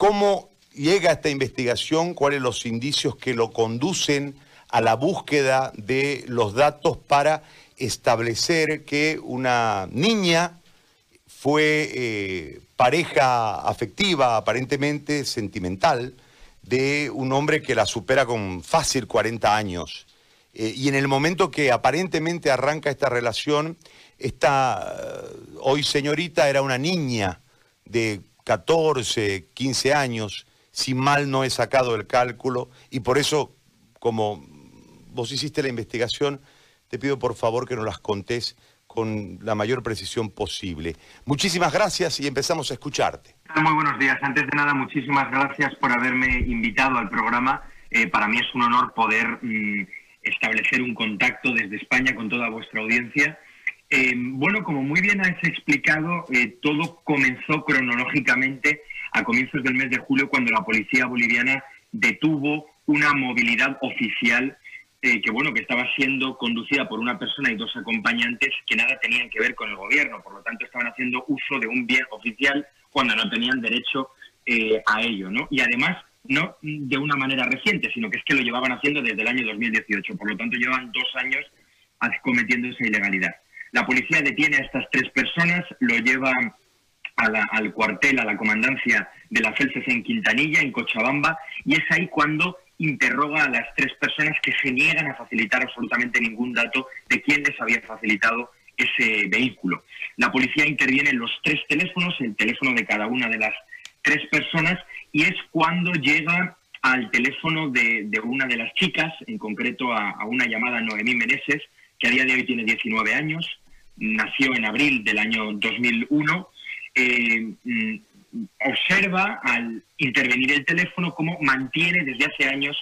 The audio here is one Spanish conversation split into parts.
¿Cómo llega esta investigación? ¿Cuáles los indicios que lo conducen a la búsqueda de los datos para establecer que una niña fue eh, pareja afectiva, aparentemente sentimental, de un hombre que la supera con fácil 40 años. Eh, y en el momento que aparentemente arranca esta relación, esta eh, hoy señorita era una niña de 14, 15 años, si mal no he sacado el cálculo, y por eso, como vos hiciste la investigación, te pido por favor que nos las contés con la mayor precisión posible. Muchísimas gracias y empezamos a escucharte. Muy buenos días. Antes de nada, muchísimas gracias por haberme invitado al programa. Eh, para mí es un honor poder mm, establecer un contacto desde España con toda vuestra audiencia. Eh, bueno, como muy bien has explicado, eh, todo comenzó cronológicamente a comienzos del mes de julio cuando la policía boliviana detuvo una movilidad oficial eh, que bueno que estaba siendo conducida por una persona y dos acompañantes que nada tenían que ver con el gobierno, por lo tanto estaban haciendo uso de un bien oficial cuando no tenían derecho eh, a ello, ¿no? Y además no de una manera reciente, sino que es que lo llevaban haciendo desde el año 2018, por lo tanto llevan dos años cometiendo esa ilegalidad. La policía detiene a estas tres personas, lo lleva al cuartel, a la comandancia de la CELCES en Quintanilla, en Cochabamba, y es ahí cuando interroga a las tres personas que se niegan a facilitar absolutamente ningún dato de quién les había facilitado ese vehículo. La policía interviene en los tres teléfonos, el teléfono de cada una de las tres personas, y es cuando llega al teléfono de, una de las chicas, en concreto a, una llamada Noemí Meneses, que a día de hoy tiene 19 años, nació en abril del año 2001, eh, mm, observa al intervenir el teléfono cómo mantiene desde hace años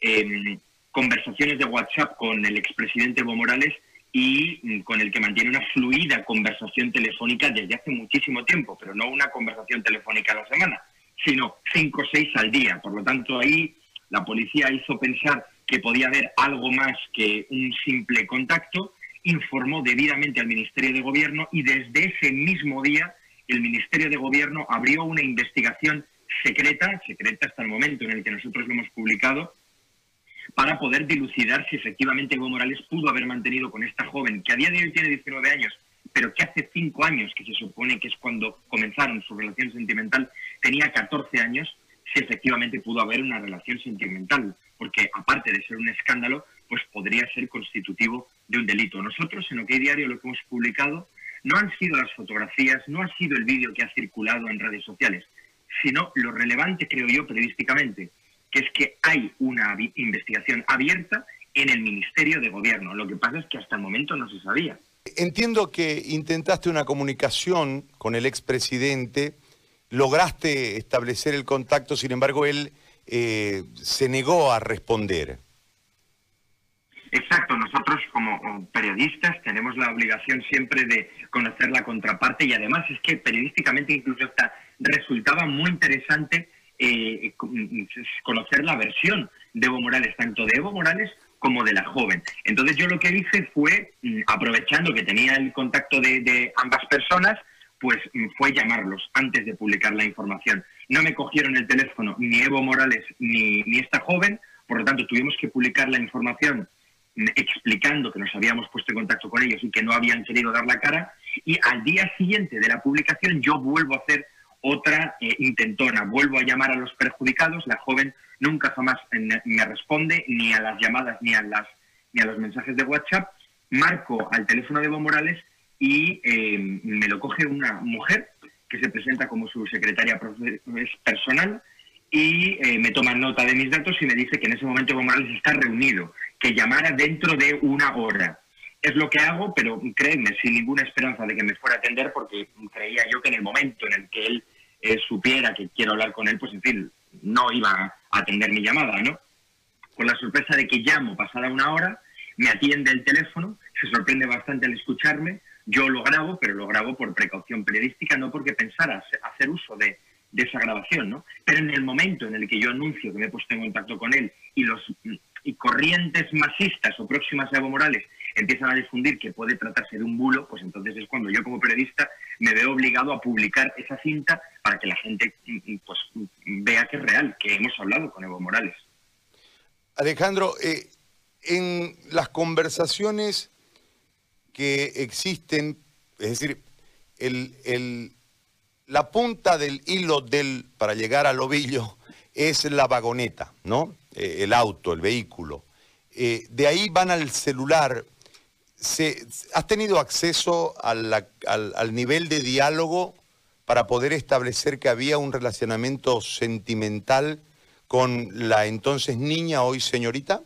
em, conversaciones de WhatsApp con el expresidente Evo Morales y mm, con el que mantiene una fluida conversación telefónica desde hace muchísimo tiempo, pero no una conversación telefónica a la semana, sino cinco o seis al día. Por lo tanto, ahí la policía hizo pensar que podía haber algo más que un simple contacto, informó debidamente al Ministerio de Gobierno y desde ese mismo día el Ministerio de Gobierno abrió una investigación secreta, secreta hasta el momento en el que nosotros lo hemos publicado, para poder dilucidar si efectivamente Evo Morales pudo haber mantenido con esta joven, que a día de hoy tiene 19 años, pero que hace cinco años, que se supone que es cuando comenzaron su relación sentimental, tenía 14 años, si efectivamente pudo haber una relación sentimental, porque aparte de ser un escándalo, pues podría ser constitutivo de un delito. Nosotros en OK Diario lo que hemos publicado no han sido las fotografías, no ha sido el vídeo que ha circulado en redes sociales, sino lo relevante, creo yo, periodísticamente, que es que hay una investigación abierta en el Ministerio de Gobierno. Lo que pasa es que hasta el momento no se sabía. Entiendo que intentaste una comunicación con el expresidente, lograste establecer el contacto, sin embargo, él eh, se negó a responder. Exacto, nosotros como periodistas tenemos la obligación siempre de conocer la contraparte y además es que periodísticamente incluso hasta resultaba muy interesante eh, conocer la versión de Evo Morales, tanto de Evo Morales como de la joven. Entonces yo lo que hice fue, mm, aprovechando que tenía el contacto de, ambas personas, pues mm, fue llamarlos antes de publicar la información. No me cogieron el teléfono ni Evo Morales ni, ni esta joven, por lo tanto tuvimos que publicar la información explicando que nos habíamos puesto en contacto con ellos y que no habían querido dar la cara. Y al día siguiente de la publicación yo vuelvo a hacer otra eh, intentona, vuelvo a llamar a los perjudicados, la joven nunca jamás me responde ni a las llamadas ni a, las, ni a los mensajes de WhatsApp, marco al teléfono de Evo Morales y eh, me lo coge una mujer que se presenta como su secretaria personal y eh, me toma nota de mis datos y me dice que en ese momento Evo Morales está reunido que llamara dentro de una hora. Es lo que hago, pero créeme, sin ninguna esperanza de que me fuera a atender, porque creía yo que en el momento en el que él eh, supiera que quiero hablar con él, pues en fin, no iba a atender mi llamada, ¿no? Con la sorpresa de que llamo pasada una hora, me atiende el teléfono, se sorprende bastante al escucharme, yo lo grabo, pero lo grabo por precaución periodística, no porque pensara hacer uso de, esa grabación, ¿no? Pero en el momento en el que yo anuncio que me he puesto en contacto con él y los y corrientes masistas o próximas a Evo Morales empiezan a difundir que puede tratarse de un bulo, pues entonces es cuando yo como periodista me veo obligado a publicar esa cinta para que la gente pues, vea que es real, que hemos hablado con Evo Morales. Alejandro, eh, en las conversaciones que existen, es decir, el, la punta del hilo del, para llegar al ovillo es la vagoneta, ¿no? Eh, el auto, el vehículo. Eh, de ahí van al celular. ¿Has tenido acceso al, al nivel de diálogo para poder establecer que había un relacionamiento sentimental con la entonces niña, hoy señorita?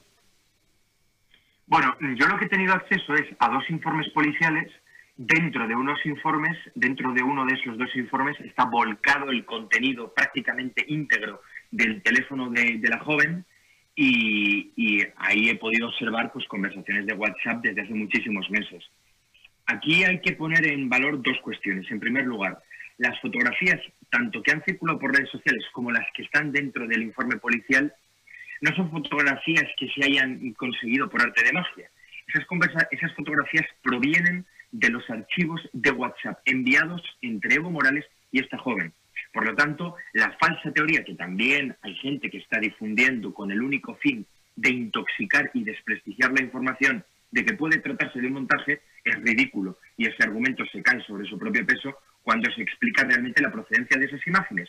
Bueno, yo lo que he tenido acceso es a dos informes policiales. Dentro de unos informes, dentro de uno de esos dos informes, está volcado el contenido prácticamente íntegro del teléfono de, la joven y, y, ahí he podido observar pues, conversaciones de WhatsApp desde hace muchísimos meses. Aquí hay que poner en valor dos cuestiones. En primer lugar, las fotografías, tanto que han circulado por redes sociales como las que están dentro del informe policial, no son fotografías que se hayan conseguido por arte de magia. Esas, fotografías provienen de los archivos de WhatsApp enviados entre Evo Morales y esta joven. Por lo tanto, la falsa teoría que también hay gente que está difundiendo con el único fin de intoxicar y desprestigiar la información de que puede tratarse de un montaje es ridículo y ese argumento se cae sobre su propio peso cuando se explica realmente la procedencia de esas imágenes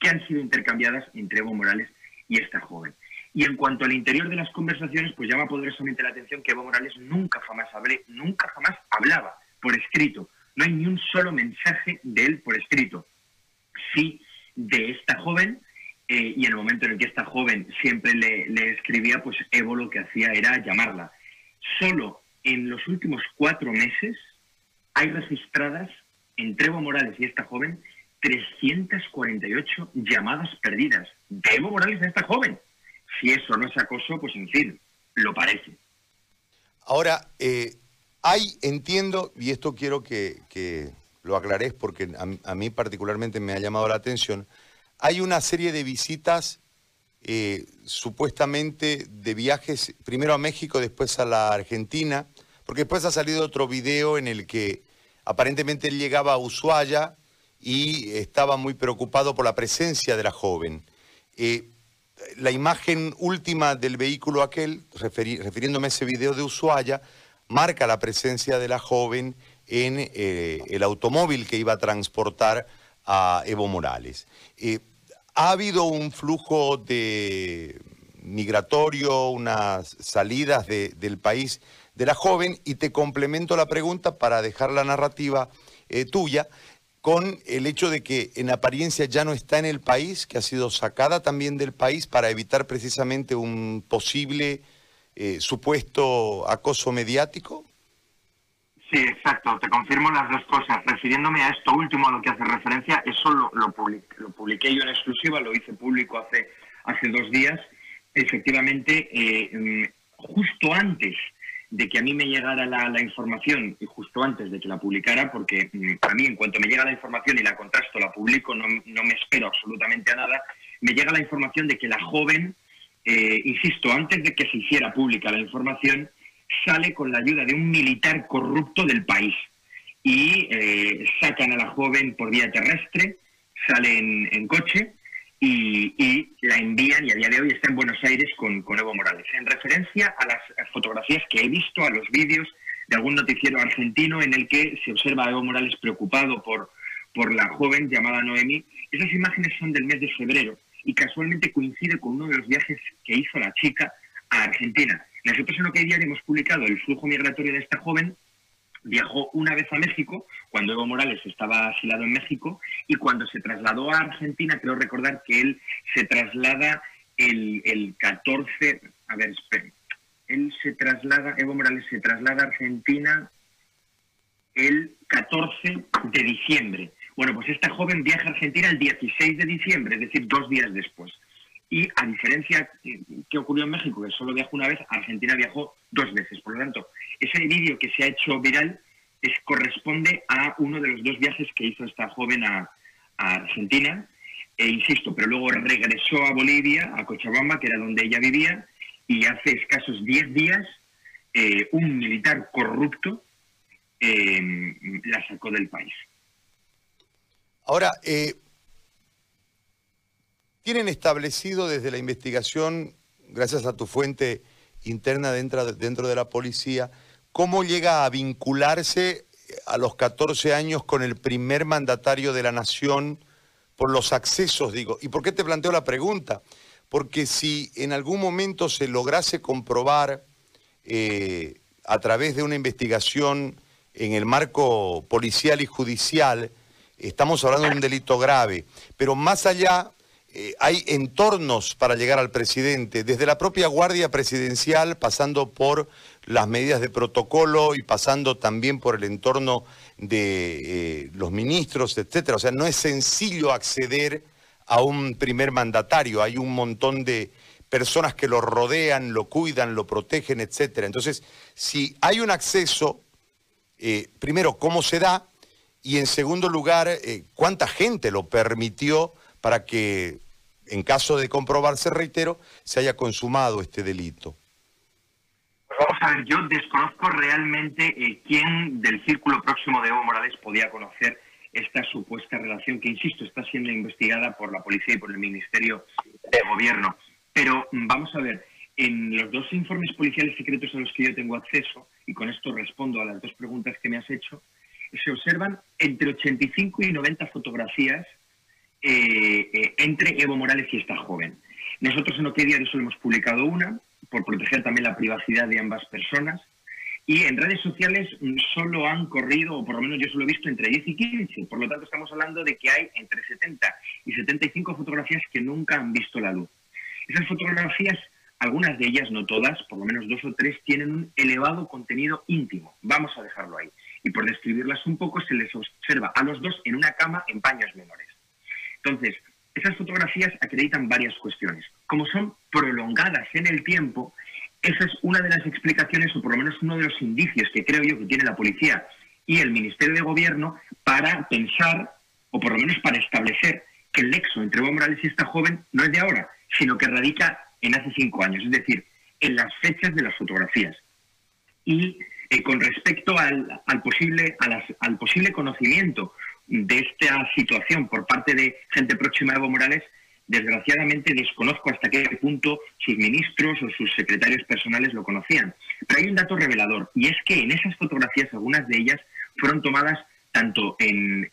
que han sido intercambiadas entre Evo Morales y esta joven. Y en cuanto al interior de las conversaciones, pues llama poderosamente la atención que Evo Morales nunca jamás hablé, nunca jamás hablaba por escrito. No hay ni un solo mensaje de él por escrito. Sí de esta joven, eh, y en el momento en el que esta joven siempre le, le, escribía, pues Evo lo que hacía era llamarla. Solo en los últimos cuatro meses hay registradas entre Evo Morales y esta joven 348 llamadas perdidas de Evo Morales a esta joven si eso no es acoso, pues en fin, lo parece. Ahora, eh, hay, entiendo, y esto quiero que, lo aclares porque a, mí particularmente me ha llamado la atención, hay una serie de visitas eh, supuestamente de viajes, primero a México, después a la Argentina, porque después ha salido otro video en el que aparentemente él llegaba a Ushuaia y estaba muy preocupado por la presencia de la joven. Eh, la imagen última del vehículo aquel, refiriéndome a ese video de Ushuaia, marca la presencia de la joven en eh, el automóvil que iba a transportar a Evo Morales. Eh, ha habido un flujo de migratorio, unas salidas del país de la joven y te complemento la pregunta para dejar la narrativa eh, tuya con el hecho de que en apariencia ya no está en el país, que ha sido sacada también del país para evitar precisamente un posible eh, supuesto acoso mediático? Sí, exacto. Te confirmo las dos cosas. Refiriéndome a esto último a lo que hace referencia, eso lo, lo, publiqué, yo en exclusiva, lo hice público hace, hace dos días. Efectivamente, eh, mm, justo antes de que a mí me llegara la, información y justo antes de que la publicara, porque mm, a mí en cuanto me llega la información y la contrasto, la publico, no, me espero absolutamente a nada, me llega la información de que la joven, eh, insisto, antes de que se hiciera pública la información, sale con la ayuda de un militar corrupto del país. Y eh, sacan a la joven por vía terrestre, sale en coche y, la envían y a día de hoy está en Buenos Aires con, con Evo Morales. En referencia a las fotografías que he visto, a los vídeos de algún noticiero argentino en el que se observa a Evo Morales preocupado por, por la joven llamada Noemi, esas imágenes son del mes de febrero y casualmente coincide con uno de los viajes que hizo la chica a Argentina. Nosotros en OK Diario hemos publicado el flujo migratorio de esta joven viajó una vez a México, cuando Evo Morales estaba asilado en México, y cuando se trasladó a Argentina, creo recordar que él se traslada el, el 14, a ver, esperen, él se traslada, Evo Morales se traslada a Argentina el 14 de diciembre. Bueno, pues esta joven viaja a Argentina el 16 de diciembre, es decir, dos días después. Y a diferencia que ocurrió en México, que solo viajó una vez, Argentina viajó dos veces. Por lo tanto, ese vídeo que se ha hecho viral es, corresponde a uno de los dos viajes que hizo esta joven a, Argentina. e insisto, pero luego regresó a Bolivia, a Cochabamba, que era donde ella vivía, y hace escasos 10 días eh, un militar corrupto eh, la sacó del país. Ahora, eh, ¿tienen establecido desde la investigación, gracias a tu fuente interna dentro, de la policía, cómo llega a vincularse a los 14 años con el primer mandatario de la nación por los accesos, digo. ¿Y por qué te planteo la pregunta? Porque si en algún momento se lograse comprobar eh, a través de una investigación en el marco policial y judicial, estamos hablando de un delito grave. Pero más allá, eh, hay entornos para llegar al presidente, desde la propia Guardia Presidencial, pasando por las medidas de protocolo y pasando también por el entorno de eh, los ministros, etcétera. O sea, no es sencillo acceder a un primer mandatario, hay un montón de personas que lo rodean, lo cuidan, lo protegen, etcétera. Entonces, si hay un acceso, eh, primero, ¿cómo se da? Y en segundo lugar, ¿cuánta gente lo permitió para que, en caso de comprobarse, reitero, se haya consumado este delito? Vamos a ver, yo desconozco realmente eh, quién del círculo próximo de Evo Morales podía conocer esta supuesta relación que, insisto, está siendo investigada por la policía y por el Ministerio de Gobierno. Pero mm, vamos a ver, en los dos informes policiales secretos a los que yo tengo acceso, y con esto respondo a las dos preguntas que me has hecho, se observan entre 85 y 90 fotografías eh, eh, entre Evo Morales y esta joven. Nosotros en OK Diario solo hemos publicado una, por proteger también la privacidad de ambas personas, y en redes sociales solo han corrido, o por lo menos yo solo he visto, entre 10 y 15. Por lo tanto, estamos hablando de que hay entre 70 y 75 fotografías que nunca han visto la luz. Esas fotografías, algunas de ellas, no todas, por lo menos dos o tres, tienen un elevado contenido íntimo. Vamos a dejarlo ahí y por describirlas un poco se les observa a los dos en una cama en paños menores. Entonces, esas fotografías acreditan varias cuestiones. Como son prolongadas en el tiempo, esa es una de las explicaciones, o por lo menos uno de los indicios que creo yo que tiene la policía y el Ministerio de Gobierno para pensar, o por lo menos para establecer, que el nexo entre Evo Morales y esta joven no es de ahora, sino que radica en hace cinco años, es decir, en las fechas de las fotografías. Y eh, con respecto al, posible, al posible conocimiento de esta situación por parte de gente próxima a Evo Morales, desgraciadamente desconozco hasta qué punto sus ministros o sus secretarios personales lo conocían. Pero hay un dato revelador, y es que en esas fotografías, algunas de ellas fueron tomadas tanto en,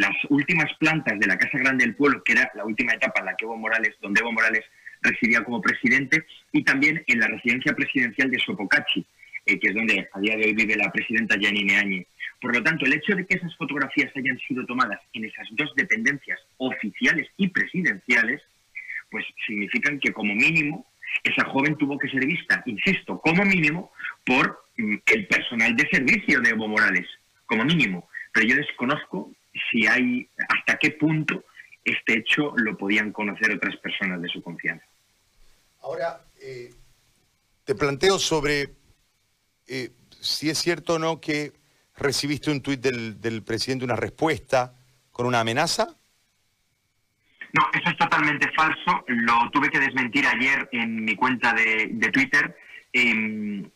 las últimas plantas de la Casa Grande del Pueblo, que era la última etapa en la que Evo Morales, donde Evo Morales residía como presidente, y también en la residencia presidencial de Sopocachi, eh, que es donde a día de hoy vive la presidenta Yanine Añe. Por lo tanto, el hecho de que esas fotografías hayan sido tomadas en esas dos dependencias oficiales y presidenciales, pues significan que como mínimo esa joven tuvo que ser vista, insisto, como mínimo por mm, el personal de servicio de Evo Morales, como mínimo. Pero yo desconozco si hay, hasta qué punto este hecho lo podían conocer otras personas de su confianza. Ahora, eh, te planteo sobre eh, si es cierto o no que recibiste un tuit del, presidente, una respuesta con una amenaza. No, eso es totalmente falso. Lo tuve que desmentir ayer en mi cuenta de, Twitter. Em,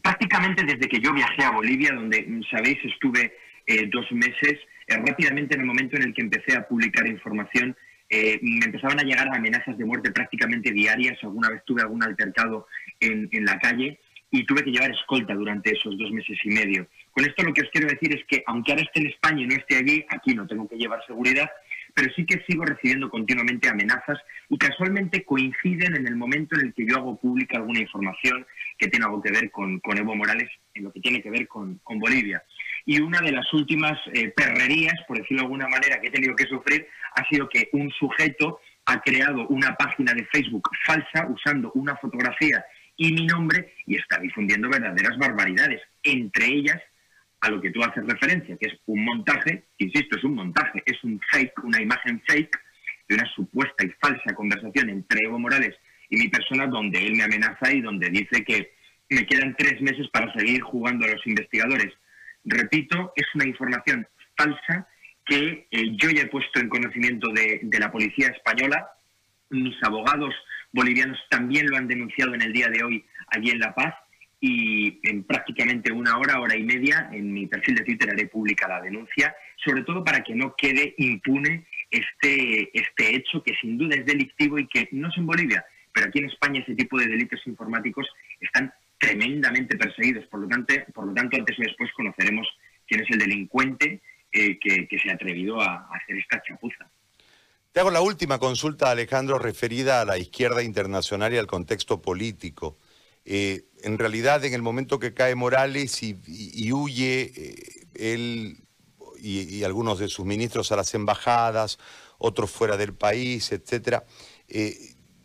prácticamente desde que yo viajé a Bolivia, donde, sabéis, estuve eh, dos meses, eh, rápidamente en el momento en el que empecé a publicar información, me empezaban a llegar amenazas de muerte prácticamente diarias. Alguna vez tuve algún altercado en la calle y tuve que llevar escolta durante esos dos meses y medio. Con esto lo que os quiero decir es que aunque ahora esté en España y no esté allí, aquí no tengo que llevar seguridad, pero sí que sigo recibiendo continuamente amenazas y casualmente coinciden en el momento en el que yo hago pública alguna información que tiene algo que ver con, Evo Morales, en lo que tiene que ver con, Bolivia. Y una de las últimas eh, perrerías, por decirlo de alguna manera, que he tenido que sufrir, ha sido que un sujeto ha creado una página de Facebook falsa usando una fotografía y mi nombre y está difundiendo verdaderas barbaridades, entre ellas a lo que tú haces referencia, que es un montaje, insisto, es un montaje, es un fake, una imagen fake de una supuesta y falsa conversación entre Evo Morales y mi persona donde él me amenaza y donde dice que me quedan tres meses para seguir jugando a los investigadores. Repito, es una información falsa que eh, yo ya he puesto en conocimiento de, la policía española. Mis abogados bolivianos también lo han denunciado en el día de hoy allí en La Paz y en prácticamente una hora, hora y media, en mi perfil de Twitter haré pública la denuncia, sobre todo para que no quede impune este, este hecho que sin duda es delictivo y que no es en Bolivia, pero aquí en España ese tipo de delitos informáticos están tremendamente perseguidos. Por lo tanto, por lo tanto antes o después conoceremos quién es el delincuente eh, que, se ha atrevido a, hacer esta chapuza. Te hago la última consulta, Alejandro, referida a la izquierda internacional y al contexto político. Eh, en realidad, en el momento que cae Morales y, huye eh, él y, algunos de sus ministros a las embajadas, otros fuera del país, etcétera,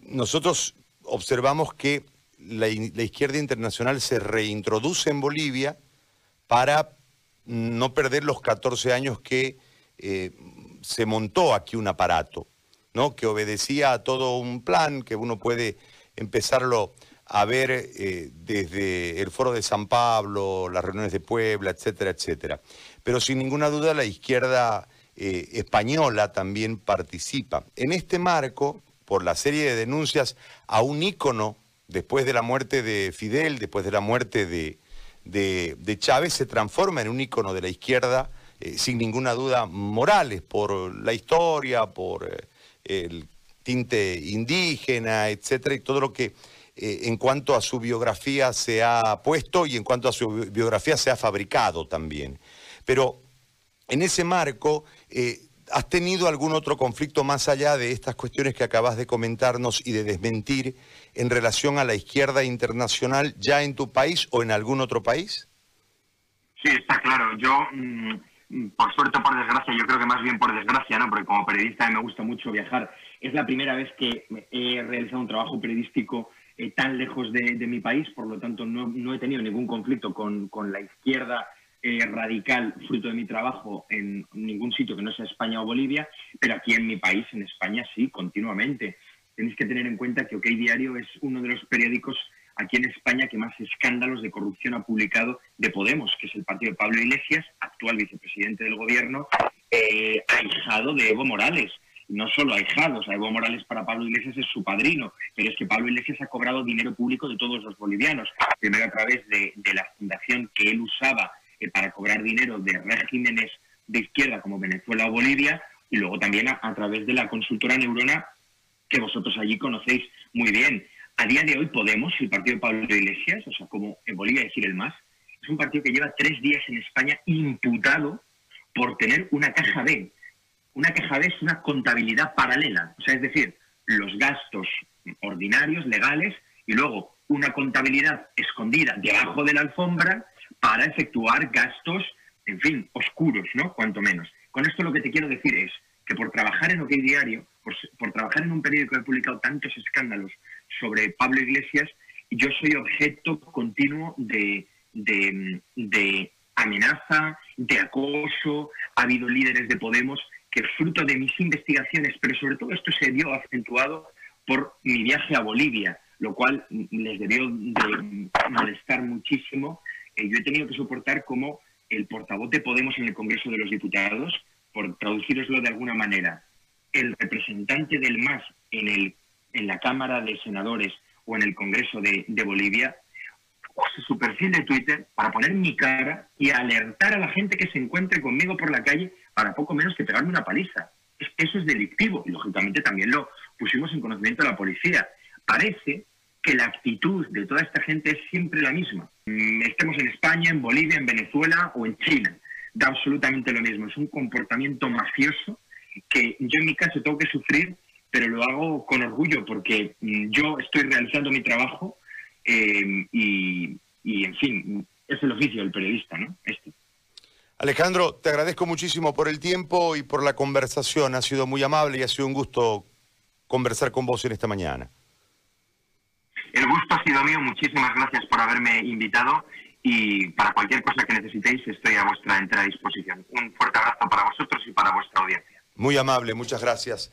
nosotros observamos que la, izquierda internacional se reintroduce en Bolivia para no perder los 14 años que eh, se montó aquí un aparato, ¿no? que obedecía a todo un plan que uno puede empezarlo a ver eh, desde el foro de San Pablo, las reuniones de Puebla, etcétera, etcétera. Pero sin ninguna duda la izquierda eh, española también participa. En este marco, por la serie de denuncias a un ícono después de la muerte de Fidel, después de la muerte de, de, Chávez, se transforma en un ícono de la izquierda, eh, sin ninguna duda, Morales, por la historia, por el tinte indígena, etcétera, y todo lo que eh, en cuanto a su biografía se ha puesto y en cuanto a su biografía se ha fabricado también. Pero en ese marco, ¿has tenido algún otro conflicto más allá de estas cuestiones que acabas de comentarnos y de desmentir en relación a la izquierda internacional ya en tu país o en algún otro país? Sí, está claro. Yo, mm, por suerte o por desgracia, yo creo que más bien por desgracia, ¿no? Porque como periodista me gusta mucho viajar. Es la primera vez que he realizado un trabajo periodístico eh, tan lejos de, mi país, por lo tanto no, he tenido ningún conflicto con, la izquierda eh, radical fruto de mi trabajo en ningún sitio que no sea España o Bolivia, pero aquí en mi país, en España, sí, continuamente tenéis que tener en cuenta que OK Diario es uno de los periódicos aquí en España que más escándalos de corrupción ha publicado de Podemos, que es el partido de Pablo Iglesias, actual vicepresidente del gobierno, eh, ahijado de Evo Morales. No solo ahijados, Evo Morales para Pablo Iglesias es su padrino, pero es que Pablo Iglesias ha cobrado dinero público de todos los bolivianos, primero a través de, la fundación que él usaba eh, para cobrar dinero de regímenes de izquierda como Venezuela o Bolivia, y luego también a través de la consultora Neurona que vosotros allí conocéis muy bien. A día de hoy Podemos, el partido de Pablo Iglesias, o sea, como en Bolivia decir el MAS, es un partido que lleva tres días en España imputado por tener una caja B. Una caja B es una contabilidad paralela, o sea, es decir, los gastos ordinarios, legales, y luego una contabilidad escondida debajo de la alfombra para efectuar gastos, en fin, oscuros, ¿no? Cuanto menos. Con esto lo que te quiero decir es que por trabajar en OK Diario, por, trabajar en un periódico que ha publicado tantos escándalos sobre Pablo Iglesias, yo soy objeto continuo de, de, amenaza, de acoso. Ha habido líderes de Podemos que fruto de mis investigaciones, pero sobre todo esto se vio acentuado por mi viaje a Bolivia, lo cual les debió de molestar muchísimo. Eh, yo he tenido que soportar como el portavoz de Podemos en el Congreso de los Diputados, por traduciroslo de alguna manera, el representante del MAS en, el, en la Cámara de Senadores o en el Congreso de, Bolivia use su perfil de Twitter para poner mi cara y alertar a la gente que se encuentre conmigo por la calle para poco menos que pegarme una paliza. Eso es delictivo y lógicamente también lo pusimos en conocimiento de la policía. Parece que la actitud de toda esta gente es siempre la misma. Mm, estemos en España, en Bolivia, en Venezuela o en China. Da absolutamente lo mismo. Es un comportamiento mafioso que yo en mi caso tengo que sufrir, pero lo hago con orgullo porque mm, yo estoy realizando mi trabajo em, y, en fin, es el oficio del periodista, ¿no? Este. Alejandro, te agradezco muchísimo por el tiempo y por la conversación. Ha sido muy amable y ha sido un gusto conversar con vos en esta mañana. El gusto ha sido mío. Muchísimas gracias por haberme invitado y para cualquier cosa que necesitéis estoy a vuestra entera disposición. Un fuerte abrazo para vosotros y para vuestra audiencia. Muy amable, muchas gracias.